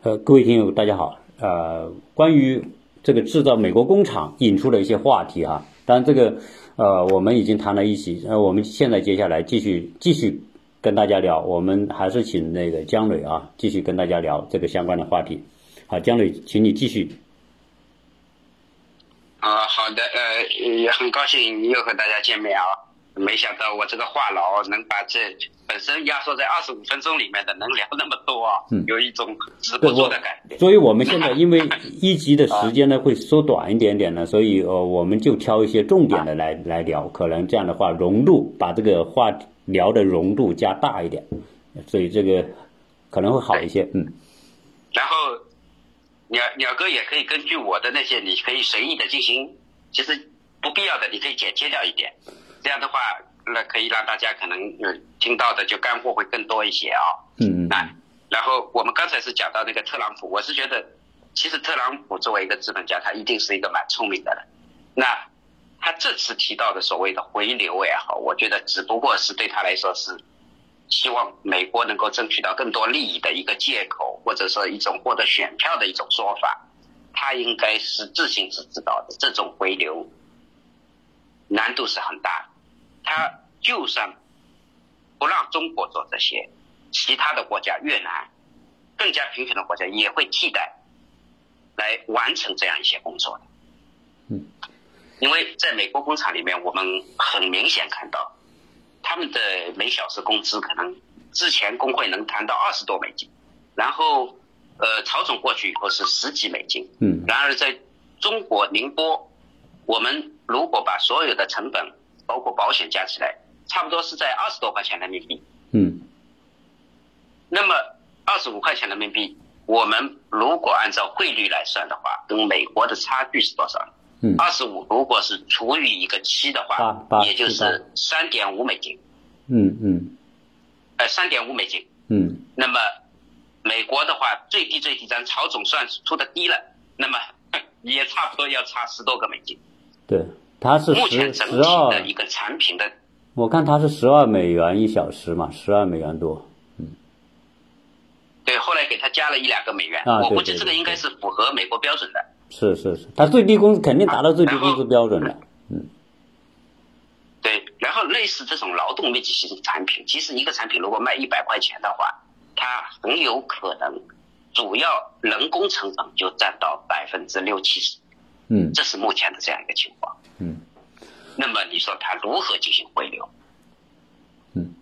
呃，各位听友，大家好。呃，关于这个制造美国工厂引出的一些话题啊，当然这个呃我们已经谈了一起，呃，我们现在接下来继续继续跟大家聊，我们还是请那个姜磊啊继续跟大家聊这个相关的话题。好，姜磊，请你继续。啊，好的，呃，也很高兴又和大家见面啊。没想到我这个话痨能把这本身压缩在二十五分钟里面的能聊那么多啊，有一种直播做的感觉。所以我们现在因为一集的时间呢会缩短一点点呢，所以呃我们就挑一些重点的来来聊，可能这样的话融入把这个话聊的融度加大一点，所以这个可能会好一些，嗯。然后鸟鸟哥也可以根据我的那些，你可以随意的进行，其实不必要的你可以剪切掉一点。这样的话，那可以让大家可能听到的就干货会更多一些啊。嗯啊，然后我们刚才是讲到那个特朗普，我是觉得，其实特朗普作为一个资本家，他一定是一个蛮聪明的人。那他这次提到的所谓的回流也好，我觉得只不过是对他来说是希望美国能够争取到更多利益的一个借口，或者说一种获得选票的一种说法。他应该是自行是知道的，这种回流。难度是很大的，他就算不让中国做这些，其他的国家，越南更加贫穷的国家也会替代来完成这样一些工作的。嗯，因为在美国工厂里面，我们很明显看到他们的每小时工资可能之前工会能谈到二十多美金，然后呃曹总过去以后是十几美金。嗯，然而在中国宁波。我们如果把所有的成本，包括保险加起来，差不多是在二十多块钱人民币。嗯。那么二十五块钱人民币，我们如果按照汇率来算的话，跟美国的差距是多少？嗯。二十五如果是除以一个七的话，也就是三点五美金。嗯嗯。呃，三点五美金。嗯。那么美国的话，最低最低，咱曹总算出的低了，那么也差不多要差十多个美金。对，它是目前整体的一个产品的，我看它是十二美元一小时嘛，十二美元多，嗯，对，后来给他加了一两个美元，啊，我估计这个应该是符合美国标准的，是是是，它最低工资肯定达到最低工资标准的，嗯，对，然后类似这种劳动密集型产品，其实一个产品如果卖一百块钱的话，它很有可能主要人工成本就占到百分之六七十。嗯，这是目前的这样一个情况。嗯，那么你说他如何进行回流？嗯，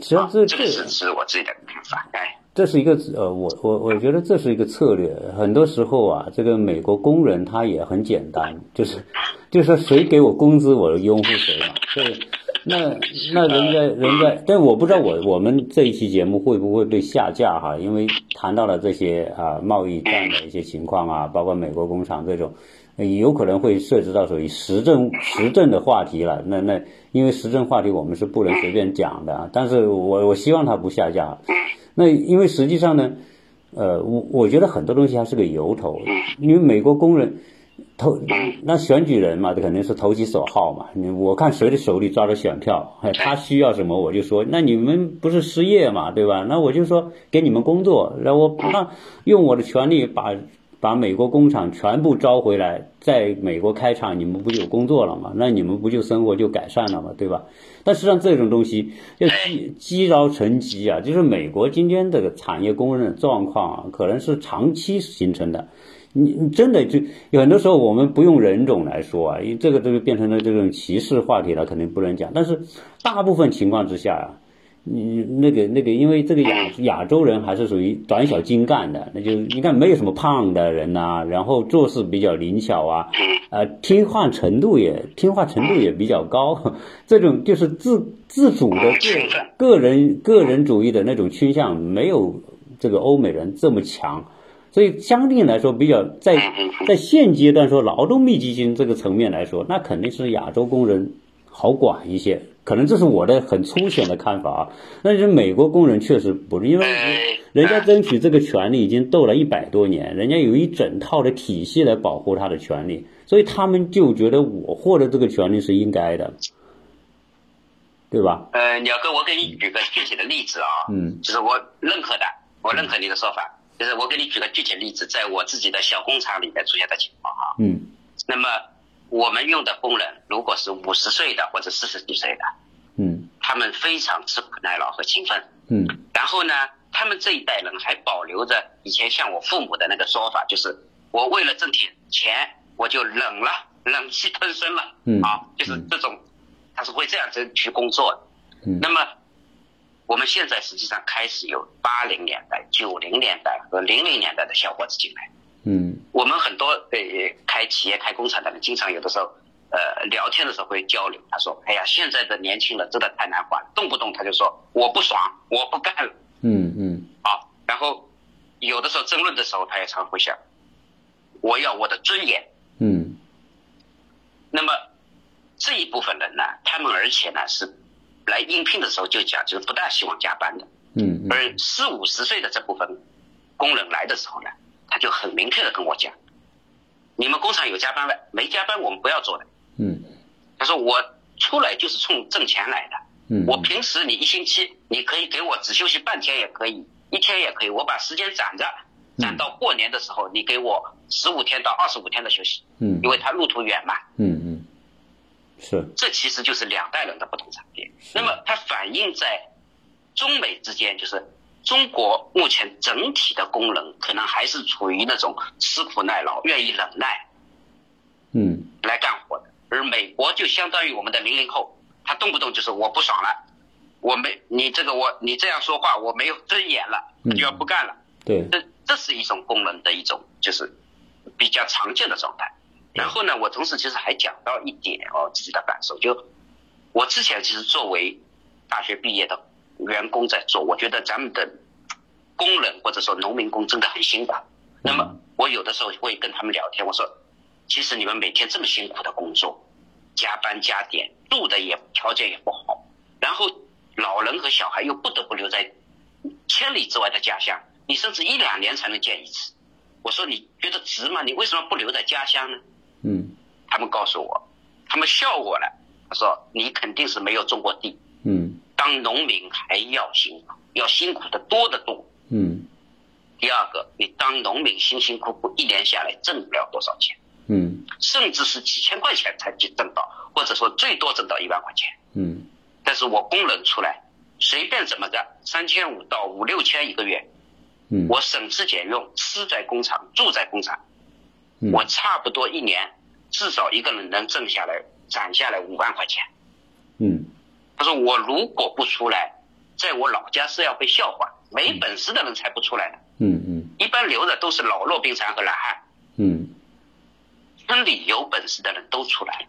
实际上这这个是是我自己的看法。哎，这是一个呃，我我我觉得这是一个策略。很多时候啊，这个美国工人他也很简单，就是就是说谁给我工资，我就拥护谁嘛。对。那那人家人家，但我不知道我我们这一期节目会不会被下架哈？因为谈到了这些啊贸易战的一些情况啊，包括美国工厂这种，有可能会涉及到属于时政时政的话题了。那那因为时政话题我们是不能随便讲的，但是我我希望它不下架。那因为实际上呢，呃，我我觉得很多东西还是个由头，因为美国工人。投那选举人嘛，这肯定是投其所好嘛。你我看谁的手里抓着选票，他需要什么我就说。那你们不是失业嘛，对吧？那我就说给你们工作，然后那用我的权利把把美国工厂全部招回来，在美国开厂，你们不就有工作了嘛？那你们不就生活就改善了嘛？对吧？但实际上这种东西要积积劳成疾啊，就是美国今天这个产业工人的状况啊，可能是长期形成的。你你真的就有很多时候，我们不用人种来说啊，因为这个这个变成了这种歧视话题了，肯定不能讲。但是大部分情况之下啊，你那个那个，因为这个亚亚洲人还是属于短小精干的，那就你看没有什么胖的人呐，然后做事比较灵巧啊，呃，听话程度也听话程度也比较高，这种就是自自主的个个人个人主义的那种倾向，没有这个欧美人这么强。所以相对来说，比较在在现阶段说劳动密集型这个层面来说，那肯定是亚洲工人好管一些。可能这是我的很粗浅的看法啊。但是美国工人确实不是，因为人家争取这个权利已经斗了一百多年，人家有一整套的体系来保护他的权利，所以他们就觉得我获得这个权利是应该的，对吧？呃，鸟哥，我给你举个具体的例子啊，嗯，就是我认可的，我认可你的说法。就是我给你举个具体例子，在我自己的小工厂里面出现的情况哈。嗯那么我们用的工人如果是五十岁的或者四十几岁的，嗯他们非常吃苦耐劳和勤奋。嗯然后呢，他们这一代人还保留着以前像我父母的那个说法，就是我为了挣点钱，我就忍了，忍气吞声了。嗯啊，就是这种，他是会这样子去工作的。嗯那么我们现在实际上开始有八零年代、九零年代和零零年代的小伙子进来。嗯我们很多呃开企业、开工厂的人，经常有的时候呃聊天的时候会交流。他说：“哎呀，现在的年轻人真的太难管，动不动他就说我不爽，我不干了嗯嗯啊。”然后有的时候争论的时候，他也常会想，我要我的尊严。嗯那么这一部分人呢，他们而且呢是来应聘的时候就讲，就是不大希望加班的。嗯嗯而四五十岁的这部分工人来的时候呢，他就很明确的跟我讲，你们工厂有加班没？没加班我们不要做的。嗯他说我出来就是冲挣钱来的，嗯，我平时你一星期你可以给我只休息半天也可以，一天也可以，我把时间攒着，攒到过年的时候你给我十五天到二十五天的休息，嗯因为他路途远嘛。嗯嗯是这其实就是两代人的不同差别。那么它反映在中美之间，就是中国目前整体的工人可能还是处于那种吃苦耐劳、愿意忍耐嗯来干活的，而美国就相当于我们的零零后，他动不动就是我不爽了，我没你这个我你这样说话我没有尊严了，他就要不干了。对这这是一种工人的一种就是比较常见的状态。然后呢，我同时其实还讲到一点哦，自己的感受，就我之前其实作为大学毕业的员工在做，我觉得咱们的工人或者说农民工真的很辛苦。那么我有的时候会跟他们聊天，我说，其实你们每天这么辛苦的工作，加班加点，住的也条件也不好，然后老人和小孩又不得不留在千里之外的家乡，你甚至一两年才能见一次。我说你觉得值吗？你为什么不留在家乡呢？嗯。他们告诉我，他们笑我了。他说你肯定是没有种过地，嗯。当农民还要辛苦，要辛苦的多得多。嗯。第二个，你当农民辛辛苦苦一年下来挣不了多少钱，嗯。甚至是几千块钱才挣到，或者说最多挣到一万块钱。嗯。但是我工人出来，随便怎么着，三千五到五六千一个月，嗯，我省吃俭用，吃在工厂，住在工厂，嗯我差不多一年至少一个人能挣下来，攒下来五万块钱。嗯。他说我如果不出来，在我老家是要被笑话，没本事的人才不出来的。嗯嗯。一般留的都是老弱病残和懒汉，嗯。村里有本事的人都出来。了。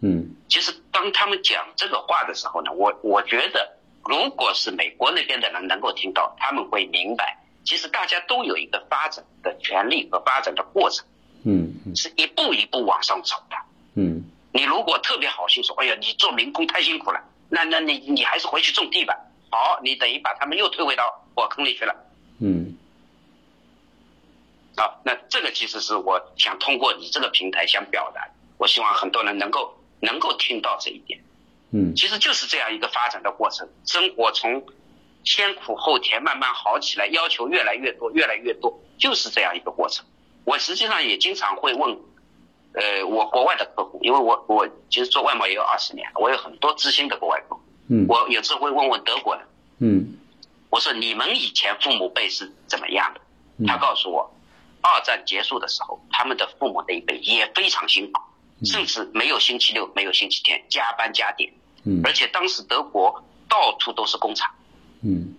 嗯。其实当他们讲这个话的时候呢，我我觉得，如果是美国那边的人能够听到，他们会明白，其实大家都有一个发展的权利和发展的过程，嗯嗯是一步一步往上走的。嗯你如果特别好心说，哎呀，你做民工太辛苦了，那那你你还是回去种地吧。好，你等于把他们又推回到火坑里去了。嗯啊，那这个其实是我想通过你这个平台想表达，我希望很多人能够能够听到这一点。嗯其实就是这样一个发展的过程，生活从先苦后甜慢慢好起来，要求越来越多，越来越多，就是这样一个过程。我实际上也经常会问，呃，我国外的客户，因为我我其实做外贸也有二十年，我有很多知心的国外客户，嗯。我有时候会问问德国人，嗯。我说你们以前父母辈是怎么样的？嗯。他告诉我，二战结束的时候，他们的父母那一辈也非常辛苦，甚至没有星期六，没有星期天，加班加点。嗯。而且当时德国到处都是工厂，嗯。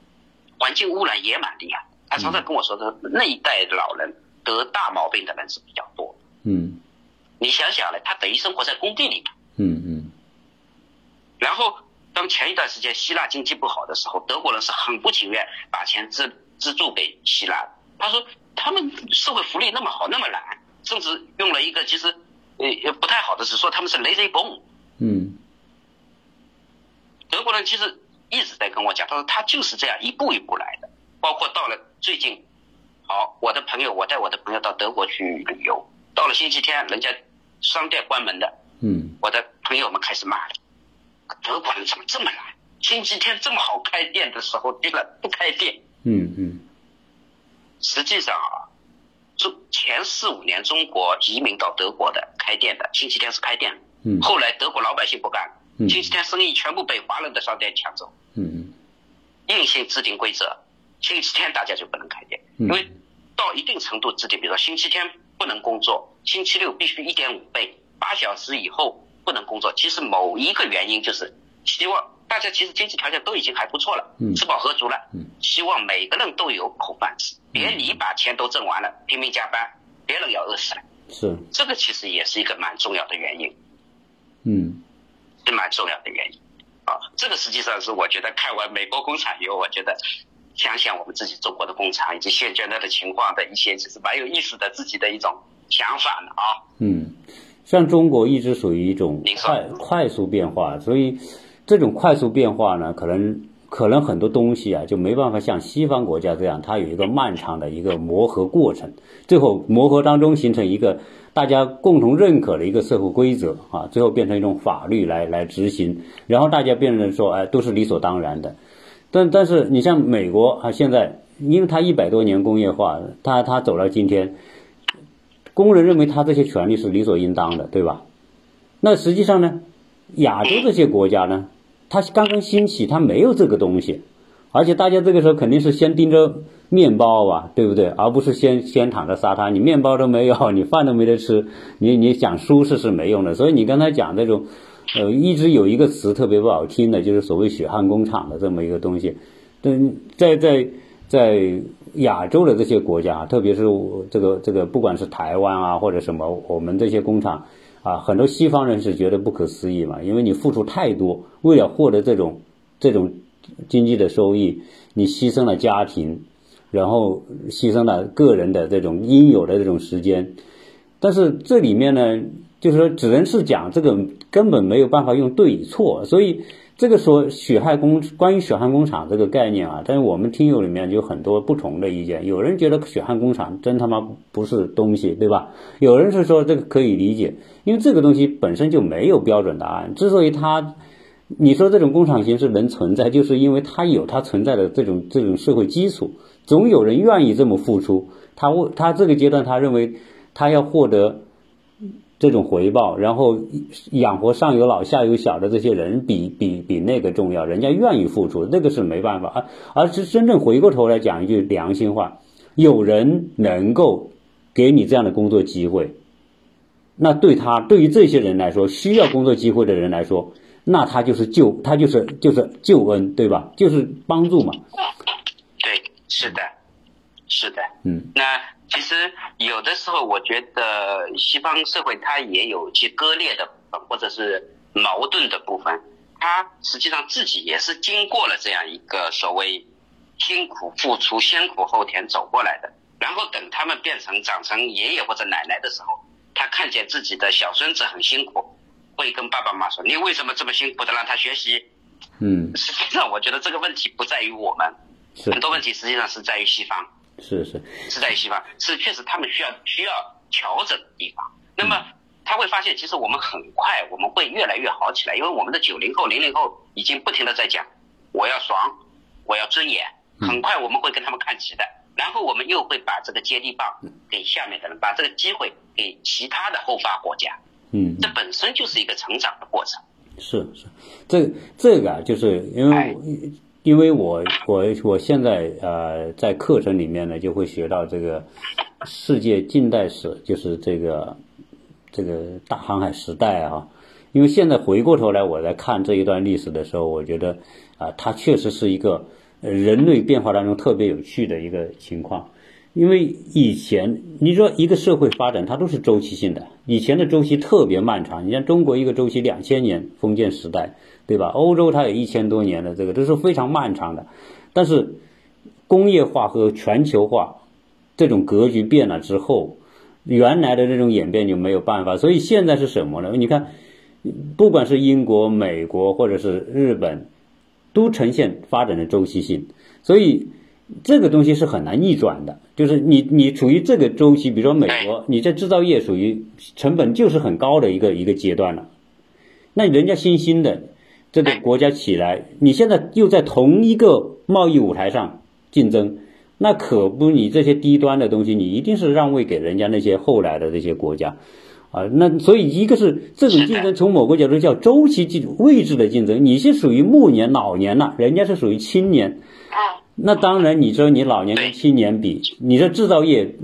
环境污染也蛮厉害。他常常跟我说的，那一代老人得大毛病的人是比较多。嗯你想想呢，他等于生活在工地里面。嗯嗯然后当前一段时间希腊经济不好的时候，德国人是很不情愿把钱资资助给希腊的。他说他们社会福利那么好，那么懒，甚至用了一个其实呃不太好的词说他们是 lazy bone。嗯德国人其实一直在跟我讲，他说他就是这样一步一步来的。包括到了最近，好，我的朋友，我带我的朋友到德国去旅游，到了星期天，人家商店关门的，嗯。我的朋友们开始骂了，德国人怎么这么懒？星期天这么好开店的时候，居然不开店。嗯嗯。实际上啊，中前四五年中国移民到德国的开店的，星期天是开店，嗯，后来德国老百姓不干，嗯。星期天生意全部被华人的商店抢走，嗯。嗯硬性制定规则，星期天大家就不能开店，嗯因为到一定程度制定，比如说星期天不能工作，星期六必须一点五倍，八小时以后不能工作。其实某一个原因就是希望大家其实经济条件都已经还不错了，嗯吃饱喝足了，嗯希望每个人都有口饭吃，别你把钱都挣完了，拼命加班，别人要饿死了。是这个其实也是一个蛮重要的原因，嗯是蛮重要的原因。啊，这个实际上是我觉得看完美国工厂以后，我觉得想想我们自己中国的工厂以及现在的情况的一些，就是蛮有意思的自己的一种想法的啊。嗯，像中国一直属于一种快快速变化，所以这种快速变化呢，可能可能很多东西啊就没办法像西方国家这样，它有一个漫长的一个磨合过程，最后磨合当中形成一个大家共同认可的一个社会规则啊，最后变成一种法律来来执行，然后大家变成说，哎，都是理所当然的。但但是你像美国啊，现在因为它一百多年工业化，它它走到今天，工人认为他这些权利是理所应当的，对吧？那实际上呢，亚洲这些国家呢，它刚刚兴起，它没有这个东西，而且大家这个时候肯定是先盯着面包吧，对不对？而不是先先躺着沙滩，你面包都没有，你饭都没得吃，你你讲舒适是没用的。所以你刚才讲这种，呃，一直有一个词特别不好听的，就是所谓血汗工厂的这么一个东西，但在在在亚洲的这些国家，特别是这个这个，不管是台湾啊或者什么，我们这些工厂啊，很多西方人是觉得不可思议嘛，因为你付出太多，为了获得这种这种经济的收益，你牺牲了家庭，然后牺牲了个人的这种应有的这种时间，但是这里面呢，就是说只能是讲这个根本没有办法用对与错，所以。这个说血汗工关于血汗工厂这个概念啊，但是我们听友里面有很多不同的意见。有人觉得血汗工厂真他妈不是东西，对吧？有人是说这个可以理解，因为这个东西本身就没有标准答案。之所以它，你说这种工厂形式能存在，就是因为它有它存在的这种这种社会基础，总有人愿意这么付出。他为他这个阶段，他认为他要获得。这种回报，然后养活上有老下有小的这些人，比比比那个重要，人家愿意付出，那个是没办法。而而是真正回过头来讲一句良心话，有人能够给你这样的工作机会，那对他对于这些人来说，需要工作机会的人来说，那他就是救，他就是就是救恩，对吧？就是帮助嘛。对，是的，是的，嗯，那。其实有的时候，我觉得西方社会它也有其割裂的部分，或者是矛盾的部分。它实际上自己也是经过了这样一个所谓辛苦付出、先苦后甜走过来的。然后等他们变成长成爷爷或者奶奶的时候，他看见自己的小孙子很辛苦，会跟爸爸妈妈说：“你为什么这么辛苦的让他学习？”嗯，实际上，我觉得这个问题不在于我们，很多问题实际上是在于西方。是是是在西方，是确实他们需要需要调整的地方。那么他会发现，其实我们很快我们会越来越好起来，因为我们的九零后、零零后已经不停的在讲，我要爽，我要尊严，很快我们会跟他们看齐的。然后我们又会把这个接力棒给下面的人，把这个机会给其他的后发国家。嗯，这本身就是一个成长的过程。是是，这这个啊，就是因为我。因为我我我现在呃在课程里面呢就会学到这个世界近代史，就是这个这个大航海时代啊。因为现在回过头来我在看这一段历史的时候，我觉得啊，它确实是一个人类变化当中特别有趣的一个情况。因为以前你说一个社会发展它都是周期性的，以前的周期特别漫长。你像中国一个周期两千年封建时代。对吧？欧洲它有一千多年的这个都是非常漫长的，但是工业化和全球化这种格局变了之后，原来的这种演变就没有办法。所以现在是什么呢？你看，不管是英国、美国或者是日本，都呈现发展的周期性，所以这个东西是很难逆转的。就是你你处于这个周期，比如说美国，你在制造业属于成本就是很高的一个一个阶段了，那人家新兴的。这个国家起来，你现在又在同一个贸易舞台上竞争，那可不，你这些低端的东西，你一定是让位给人家那些后来的这些国家，啊，那所以一个是这种竞争，从某个角度叫周期竞位置的竞争，你是属于暮年老年了，人家是属于青年，那当然你说你老年跟青年比，你说制造业。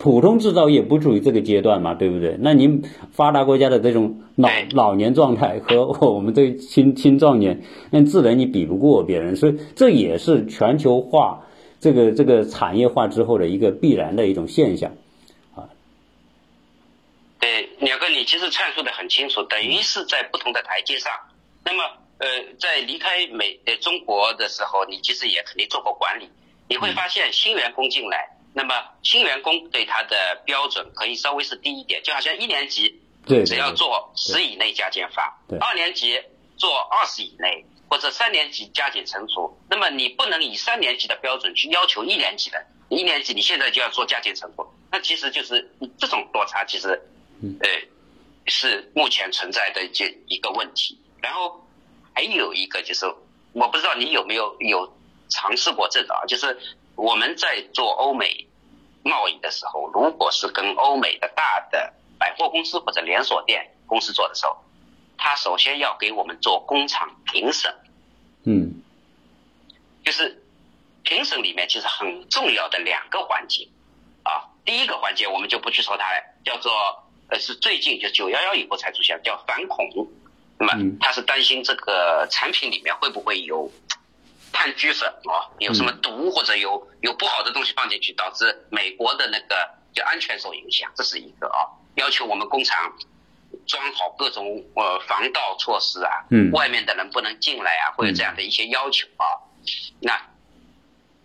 普通制造业不处于这个阶段嘛，对不对？那您发达国家的这种老老年状态和 我们这青青壮年，那自然你比不过别人，所以这也是全球化这个这个产业化之后的一个必然的一种现象，啊。对，鸟哥，你其实阐述的很清楚，等于是在不同的台阶上。那么，呃，在离开美呃中国的时候，你其实也肯定做过管理，你会发现新员工进来。那么新员工对他的标准可以稍微是低一点，就好像一年级，对，只要做十以内加减法，对，二年级做二十以内，或者三年级加减乘除。那么你不能以三年级的标准去要求一年级的，一年级你现在就要做加减乘除，那其实就是这种落差，其实，呃，是目前存在的这一个问题。然后还有一个就是，我不知道你有没有有尝试过这个啊，就是我们在做欧美。贸易的时候，如果是跟欧美的大的百货公司或者连锁店公司做的时候，他首先要给我们做工厂评审。嗯，就是评审里面其实很重要的两个环节啊。第一个环节我们就不去说它了，叫做呃是最近就九幺幺以后才出现，叫反恐。那么他是担心这个产品里面会不会有。碳疽粉哦，有什么毒或者有有不好的东西放进去，导致美国的那个就安全受影响，这是一个啊。要求我们工厂装好各种呃防盗措施啊，嗯，外面的人不能进来啊，会有这样的一些要求啊。那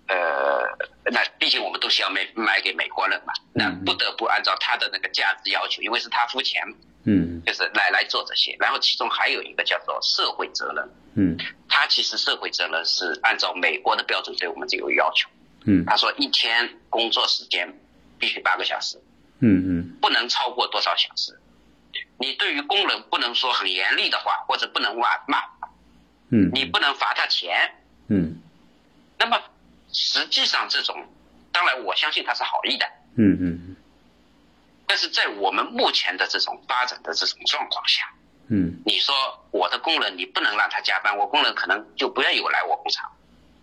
呃，那毕竟我们都是要卖卖给美国人嘛，那不得不按照他的那个价值要求，因为是他付钱，嗯，就是来来做这些。然后其中还有一个叫做社会责任。嗯，他其实社会责任是按照美国的标准对我们这个要求。嗯，他说一天工作时间必须八个小时。嗯嗯，不能超过多少小时？你对于工人不能说很严厉的话，或者不能骂骂。嗯，你不能罚他钱。嗯，那么实际上这种，当然我相信他是好意的。嗯嗯，但是在我们目前的这种发展的这种状况下。嗯，你说我的工人你不能让他加班，我工人可能就不愿意来我工厂。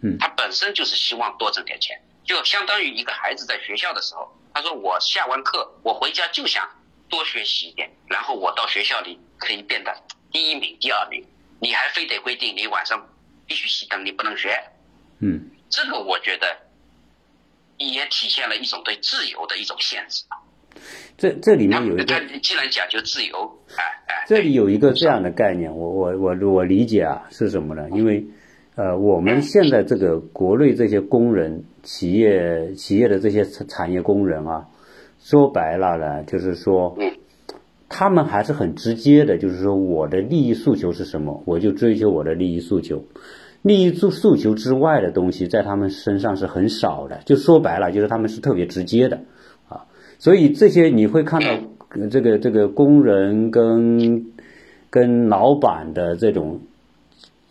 嗯，他本身就是希望多挣点钱，就相当于一个孩子在学校的时候，他说我下完课我回家就想多学习一点，然后我到学校里可以变得第一名、第二名，你还非得规定你晚上必须熄灯，你不能学。嗯，这个我觉得也体现了一种对自由的一种限制。这这里面有一个，既然讲究自由，哎哎，这里有一个这样的概念，我我我我理解啊是什么呢？因为，呃，我们现在这个国内这些工人、企业企业的这些产业工人啊，说白了呢，就是说，他们还是很直接的，就是说我的利益诉求是什么，我就追求我的利益诉求，利益诉诉求之外的东西在他们身上是很少的，就说白了，就是他们是特别直接的。啊所以这些你会看到，这个这个工人跟跟老板的这种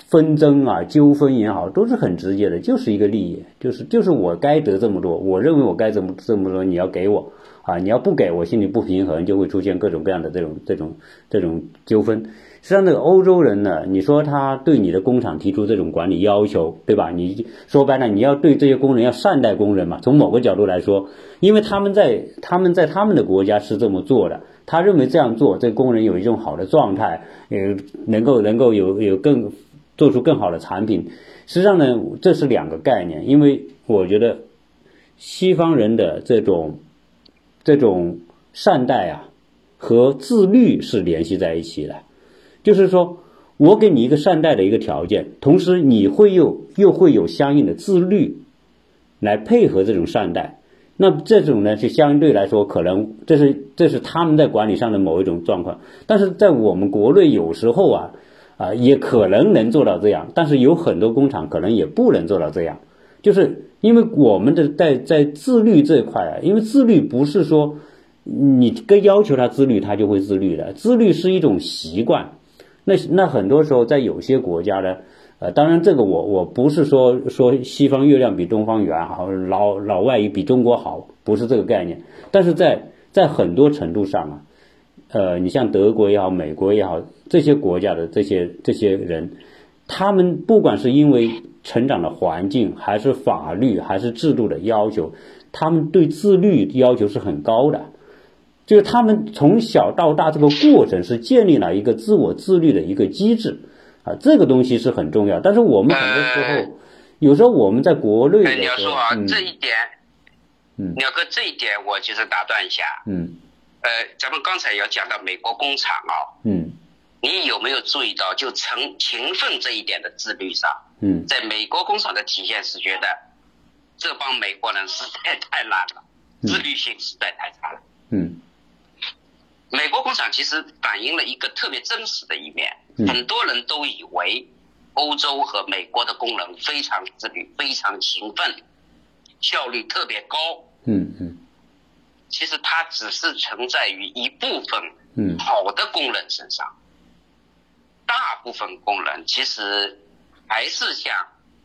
纷争啊、纠纷也好，都是很直接的，就是一个利益，就是就是我该得这么多，我认为我该这么这么多，你要给我啊，你要不给我，心里不平衡，就会出现各种各样的这种这种这种纠纷。实际上，这个欧洲人呢，你说他对你的工厂提出这种管理要求，对吧？你说白了，你要对这些工人要善待工人嘛。从某个角度来说，因为他们在他们在他们的国家是这么做的，他认为这样做，这工人有一种好的状态，呃，能够能够有有更做出更好的产品。实际上呢，这是两个概念，因为我觉得西方人的这种这种善待啊和自律是联系在一起的。就是说，我给你一个善待的一个条件，同时你会又又会有相应的自律，来配合这种善待。那这种呢，就相对来说可能这是这是他们在管理上的某一种状况。但是在我们国内有时候啊啊也可能能做到这样，但是有很多工厂可能也不能做到这样，就是因为我们的在在自律这一块啊，因为自律不是说你跟要求他自律，他就会自律的，自律是一种习惯。那那很多时候，在有些国家呢，呃，当然这个我我不是说说西方月亮比东方圆好，老老外也比中国好，不是这个概念。但是在在很多程度上啊，呃，你像德国也好，美国也好，这些国家的这些这些人，他们不管是因为成长的环境，还是法律，还是制度的要求，他们对自律要求是很高的。就是他们从小到大这个过程是建立了一个自我自律的一个机制啊，这个东西是很重要。但是我们很多时候，有时候我们在国内的你要说啊，嗯这一点，嗯鸟哥这一点我其实打断一下，嗯呃，咱们刚才有讲到美国工厂啊，嗯。你有没有注意到就成勤奋这一点的自律上，嗯。在美国工厂的体现是觉得这帮美国人实在太懒了，自律性实在太差了。嗯。美国工厂其实反映了一个特别真实的一面，嗯。很多人都以为欧洲和美国的工人非常自律、非常勤奋，效率特别高。嗯嗯其实它只是存在于一部分嗯。好的工人身上，大部分工人其实还是像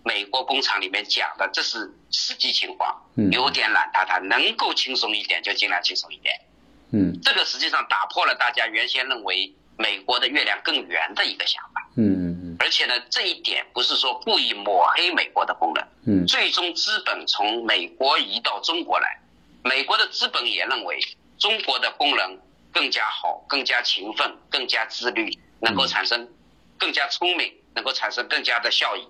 美国工厂里面讲的，这是实际情况，嗯。有点懒塌塌，能够轻松一点就尽量轻松一点。嗯。这个实际上打破了大家原先认为美国的月亮更圆的一个想法，嗯嗯而且呢，这一点不是说故意抹黑美国的工人，嗯。最终资本从美国移到中国来，美国的资本也认为中国的工人更加好、更加勤奋、更加自律，能够产生更加聪明，能够产生更加的效益，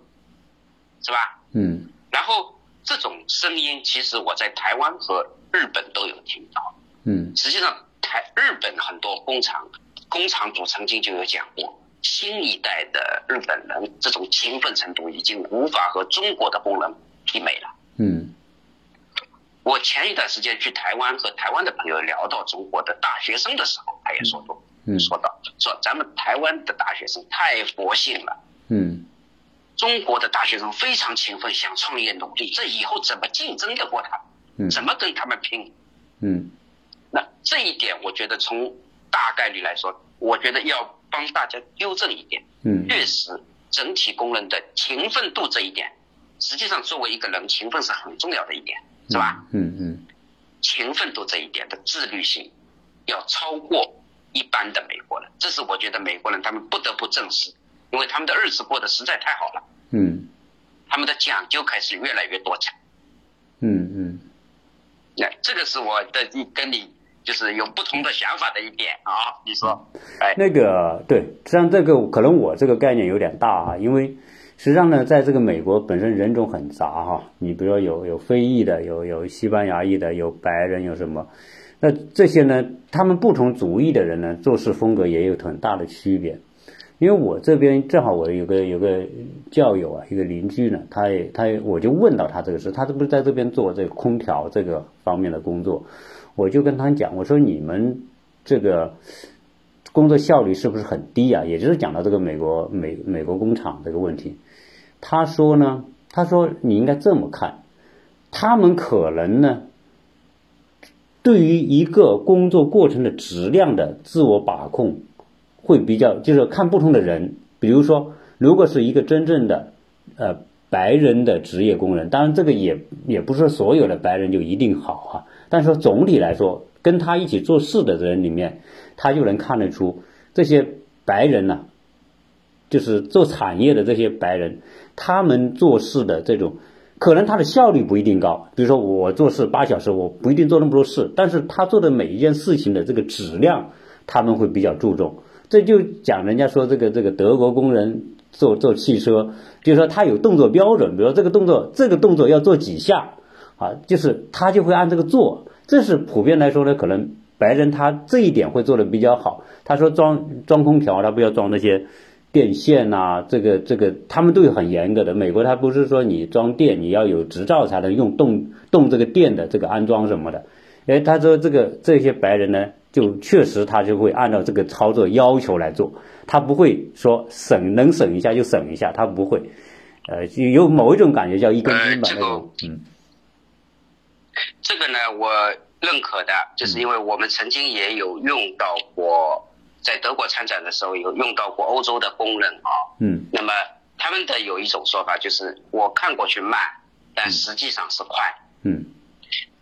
是吧？嗯然后这种声音，其实我在台湾和日本都有听到。嗯实际上，台日本很多工厂工厂主曾经就有讲过，新一代的日本人这种勤奋程度已经无法和中国的工人媲美了。嗯我前一段时间去台湾和台湾的朋友聊到中国的大学生的时候，他也说过，嗯说到说咱们台湾的大学生太佛性了，嗯中国的大学生非常勤奋，想创业努力，这以后怎么竞争得过他嗯们？怎么跟他们拼？嗯那这一点，我觉得从大概率来说，我觉得要帮大家纠正一点。嗯确实，整体工人的勤奋度这一点，实际上作为一个人，勤奋是很重要的一点，是吧？嗯嗯。勤奋度这一点的自律性，要超过一般的美国人，这是我觉得美国人他们不得不正视，因为他们的日子过得实在太好了，嗯。他们的讲究开始越来越多彩。嗯嗯。那这个是我的一跟你就是有不同的想法的一点啊，你说，哎，那个对，实际上这个可能我这个概念有点大啊，因为实际上呢，在这个美国本身人种很杂哈，你比如说有有非裔的，有有西班牙裔的，有白人，有什么，那这些呢，他们不同族裔的人呢，做事风格也有很大的区别。因为我这边正好我有个有个教友啊，一个邻居呢，他也他也我就问到他这个事，他这不是在这边做这个空调这个方面的工作，我就跟他讲，我说你们这个工作效率是不是很低啊？也就是讲到这个美国美美国工厂这个问题，他说呢，他说你应该这么看，他们可能呢，对于一个工作过程的质量的自我把控。会比较就是看不同的人，比如说，如果是一个真正的呃白人的职业工人，当然这个也也不是所有的白人就一定好哈、但是说总体来说，跟他一起做事的人里面，他就能看得出这些白人呢、就是做产业的这些白人，他们做事的这种，可能他的效率不一定高。比如说我做事八小时，我不一定做那么多事，但是他做的每一件事情的这个质量，他们会比较注重。这就讲人家说这个这个德国工人做做汽车，就是说他有动作标准，比如说这个动作这个动作要做几下，啊，就是他就会按这个做。这是普遍来说呢，可能白人他这一点会做的比较好。他说装装空调，他不要装那些电线呐、这个这个他们都有很严格的。美国他不是说你装电你要有执照才能用动动这个电的这个安装什么的。哎，他说这个这些白人呢，就确实他就会按照这个操作要求来做，他不会说省能省一下就省一下，他不会，呃，有某一种感觉叫一根筋吧呃这个那种，嗯。这个呢，我认可的，就是因为我们曾经也有用到过，在德国参展的时候有用到过欧洲的工人啊，嗯那么他们的有一种说法就是，我看过去慢，但实际上是快。嗯，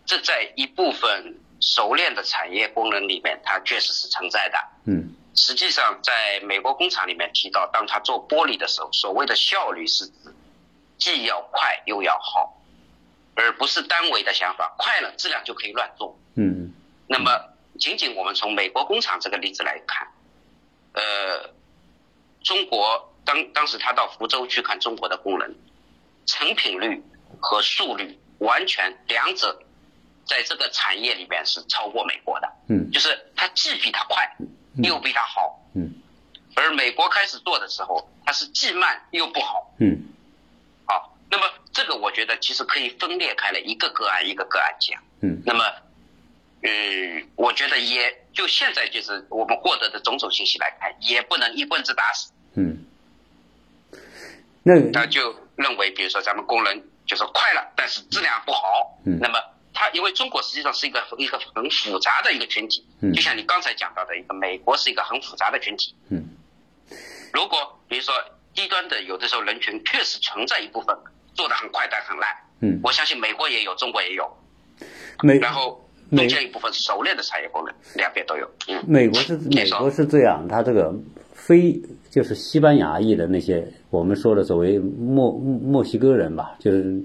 这在一部分熟练的产业工人里面，它确实是存在的。嗯，实际上，在美国工厂里面提到，当他做玻璃的时候，所谓的效率是指既要快又要好，而不是单维的想法，快了质量就可以乱做。嗯，那么仅仅我们从美国工厂这个例子来看，呃，中国当当时他到福州去看中国的工人，成品率和速率。完全两者在这个产业里边是超过美国的，嗯，就是它既比它快，又比它好，嗯，而美国开始做的时候，它是既慢又不好，嗯，好，那么这个我觉得其实可以分裂开来，一个个案一个个案讲，嗯，那么，嗯，我觉得也就现在就是我们获得的种种信息来看，也不能一棍子打死，嗯，那他就认为，比如说咱们工人。就是快了，但是质量不好。嗯，那么他因为中国实际上是一个一个很复杂的一个群体，嗯，就像你刚才讲到的一个美国是一个很复杂的群体。嗯，如果比如说低端的有的时候人群确实存在一部分做的很快但很烂。嗯，我相信美国也有，中国也有。美然后中间一部分熟练的产业工人，两边都有。嗯，美国是美国是这样，它这个非就是西班牙裔的那些。我们说的所谓墨墨西哥人吧，就是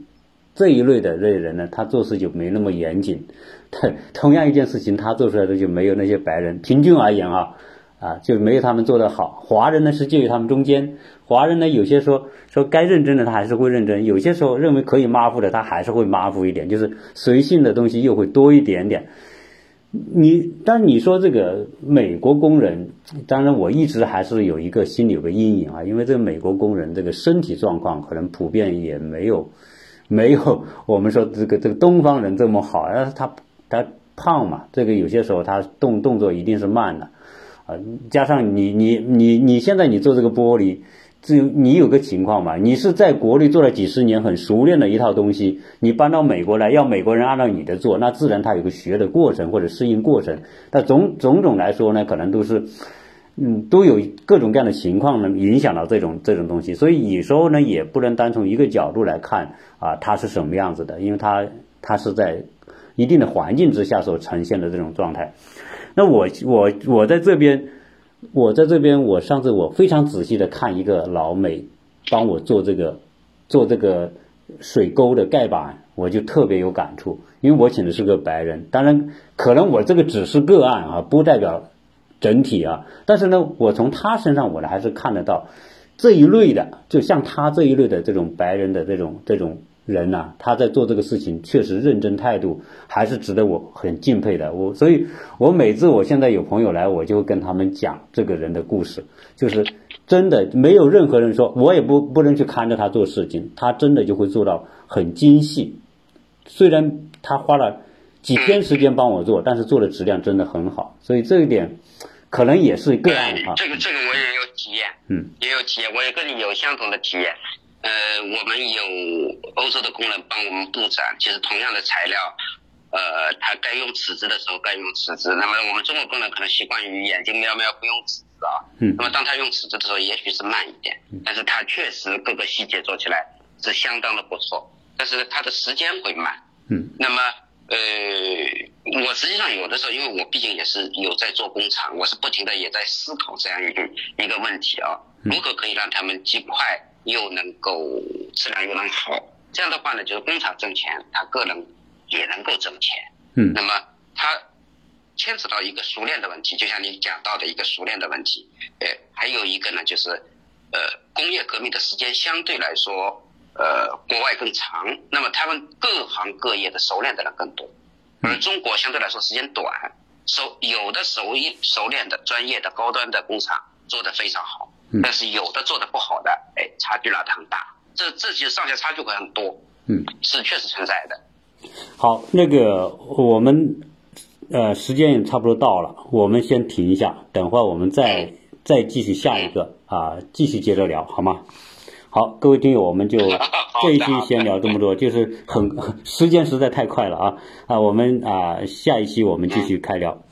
这一类的这些人呢，他做事就没那么严谨。他同样一件事情，他做出来的就没有那些白人平均而言啊啊，就没有他们做的好。华人呢是介于他们中间，华人呢有些说说该认真的他还是会认真，有些时候认为可以马虎的他还是会马虎一点，就是随性的东西又会多一点点。你，但你说这个美国工人，当然我一直还是有一个心里有个阴影啊，因为这个美国工人这个身体状况可能普遍也没有，没有我们说这个这个东方人这么好，是他他胖嘛，这个有些时候他动动作一定是慢的，啊，加上你你你你现在你做这个玻璃。只你有个情况嘛，你是在国内做了几十年，很熟练的一套东西，你搬到美国来，要美国人按照你的做，那自然他有个学的过程或者适应过程。但种种种来说呢，可能都是，嗯，都有各种各样的情况呢，影响到这种这种东西。所以有时候呢，也不能单从一个角度来看啊，它是什么样子的，因为它它是在一定的环境之下所呈现的这种状态。那我我我在这边。我在这边，我上次我非常仔细的看一个老美帮我做这个做这个水沟的盖板，我就特别有感触，因为我请的是个白人，当然可能我这个只是个案啊，不代表整体啊，但是呢，我从他身上我呢还是看得到这一类的，就像他这一类的这种白人的这种这种。人呐，他在做这个事情确实认真态度，还是值得我很敬佩的。我所以，我每次我现在有朋友来，我就跟他们讲这个人的故事，就是真的没有任何人说，我也不不能去看着他做事情，他真的就会做到很精细。虽然他花了几天时间帮我做，但是做的质量真的很好。所以这一点可能也是个案哈。这个这个我也有体验，嗯，也有体验，我也跟你有相同的体验。呃，我们有欧洲的工人帮我们布展，其实同样的材料，呃，他该用尺子的时候该用尺子。那么我们中国工人可能习惯于眼睛瞄瞄不用尺子啊。嗯。那么当他用尺子的时候，也许是慢一点，但是他确实各个细节做起来是相当的不错，但是他的时间会慢。嗯。那么，呃，我实际上有的时候，因为我毕竟也是有在做工厂，我是不停的也在思考这样一个一个问题啊，如何可以让他们既快。又能够质量又能好，这样的话呢，就是工厂挣钱，他个人也能够挣钱。嗯，那么他牵扯到一个熟练的问题，就像你讲到的一个熟练的问题。呃，还有一个呢，就是呃，工业革命的时间相对来说，呃，国外更长，那么他们各行各业的熟练的人更多，而中国相对来说时间短，熟有的熟一熟练的专业的高端的工厂做得非常好。但是有的做的不好的，哎，差距拉得很大，这这些上下差距会很多，嗯，是确实存在的。好，那个我们呃时间也差不多到了，我们先停一下，等会儿我们再再继续下一个啊，继续接着聊，好吗？好，各位听友，我们就 这一期先聊这么多，就是很 时间实在太快了啊。啊，我们啊下一期我们继续开聊。